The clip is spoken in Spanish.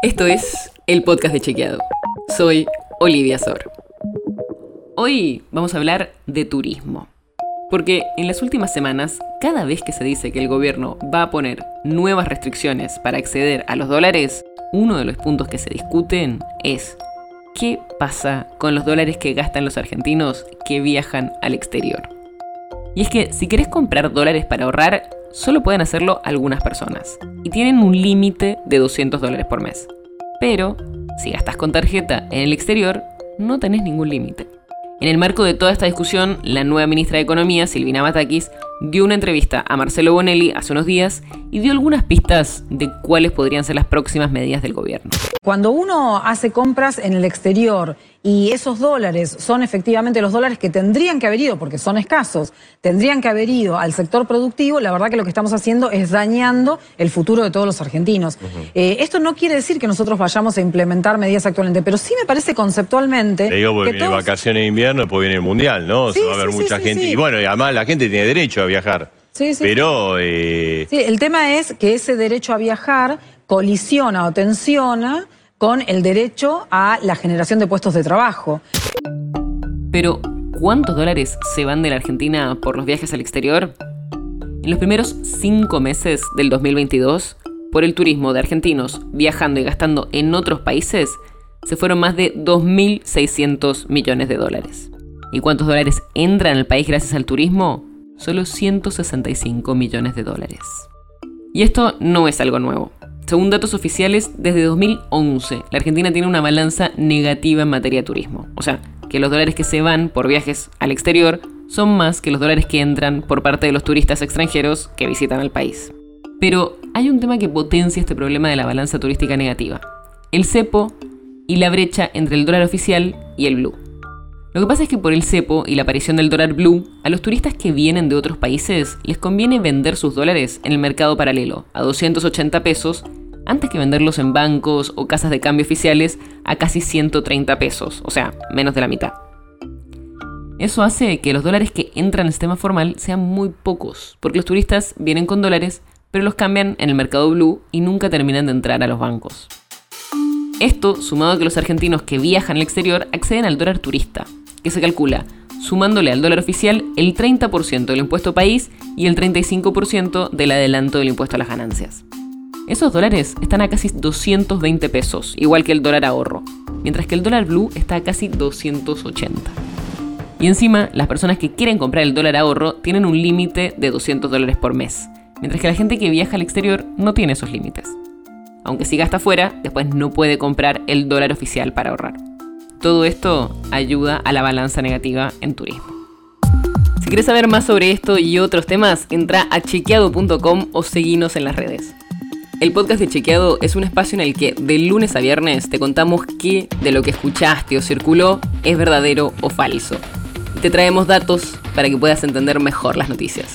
Esto es el podcast de Chequeado. Soy Olivia Sor. Hoy vamos a hablar de turismo. Porque en las últimas semanas, cada vez que se dice que el gobierno va a poner nuevas restricciones para acceder a los dólares, uno de los puntos que se discuten es ¿qué pasa con los dólares que gastan los argentinos que viajan al exterior? Y es que si querés comprar dólares para ahorrar, solo pueden hacerlo algunas personas. Y tienen un límite de 200 dólares por mes. Pero, si gastas con tarjeta en el exterior, no tenés ningún límite. En el marco de toda esta discusión, la nueva ministra de Economía, Silvina Batakis, dio una entrevista a Marcelo Bonelli hace unos días y dio algunas pistas de cuáles podrían ser las próximas medidas del gobierno. Cuando uno hace compras en el exterior y esos dólares son efectivamente los dólares que tendrían que haber ido, porque son escasos, tendrían que haber ido al sector productivo, la verdad que lo que estamos haciendo es dañando el futuro de todos los argentinos. Eh, esto no quiere decir que nosotros vayamos a implementar medidas actualmente, pero sí me parece conceptualmente... Te digo, porque que viene todos- vacaciones de invierno, después viene el mundial, ¿no? Sí, Se va a sí, sí, mucha sí, gente. sí. Y bueno, y además la gente tiene derecho a viajar. Sí, sí. Pero, eh, Sí, el tema es que ese derecho a viajar colisiona o tensiona con el derecho a la generación de puestos de trabajo. Pero, ¿cuántos dólares se van de la Argentina por los viajes al exterior? En los primeros cinco meses del 2022, por el turismo de argentinos viajando y gastando en otros países, se fueron más de 2.600 millones de dólares. ¿Y cuántos dólares entran al país gracias al turismo? Solo 165 millones de dólares. Y esto no es algo nuevo. Según datos oficiales, desde 2011 la Argentina tiene una balanza negativa en materia de turismo. O sea, que los dólares que se van por viajes al exterior son más que los dólares que entran por parte de los turistas extranjeros que visitan al país. Pero hay un tema que potencia este problema de la balanza turística negativa. El cepo y la brecha entre el dólar oficial y el blue. Lo que pasa es que por el cepo y la aparición del dólar blue, a los turistas que vienen de otros países les conviene vender sus dólares en el mercado paralelo a 280 pesos antes que venderlos en bancos o casas de cambio oficiales a casi 130 pesos, o sea, menos de la mitad. Eso hace que los dólares que entran al sistema formal sean muy pocos, porque los turistas vienen con dólares, pero los cambian en el mercado blue y nunca terminan de entrar a los bancos. Esto, sumado a que los argentinos que viajan al exterior acceden al dólar turista, que se calcula sumándole al dólar oficial el 30% del impuesto país y el 35% del adelanto del impuesto a las ganancias. Esos dólares están a casi 220 pesos, igual que el dólar ahorro, mientras que el dólar blue está a casi 280. Y encima, las personas que quieren comprar el dólar ahorro tienen un límite de 200 dólares por mes, mientras que la gente que viaja al exterior no tiene esos límites. Aunque si gasta fuera, después no puede comprar el dólar oficial para ahorrar. Todo esto ayuda a la balanza negativa en turismo. Si quieres saber más sobre esto y otros temas, entra a chequeado.com o seguinos en las redes. El podcast de Chequeado es un espacio en el que de lunes a viernes te contamos qué de lo que escuchaste o circuló es verdadero o falso. Te traemos datos para que puedas entender mejor las noticias.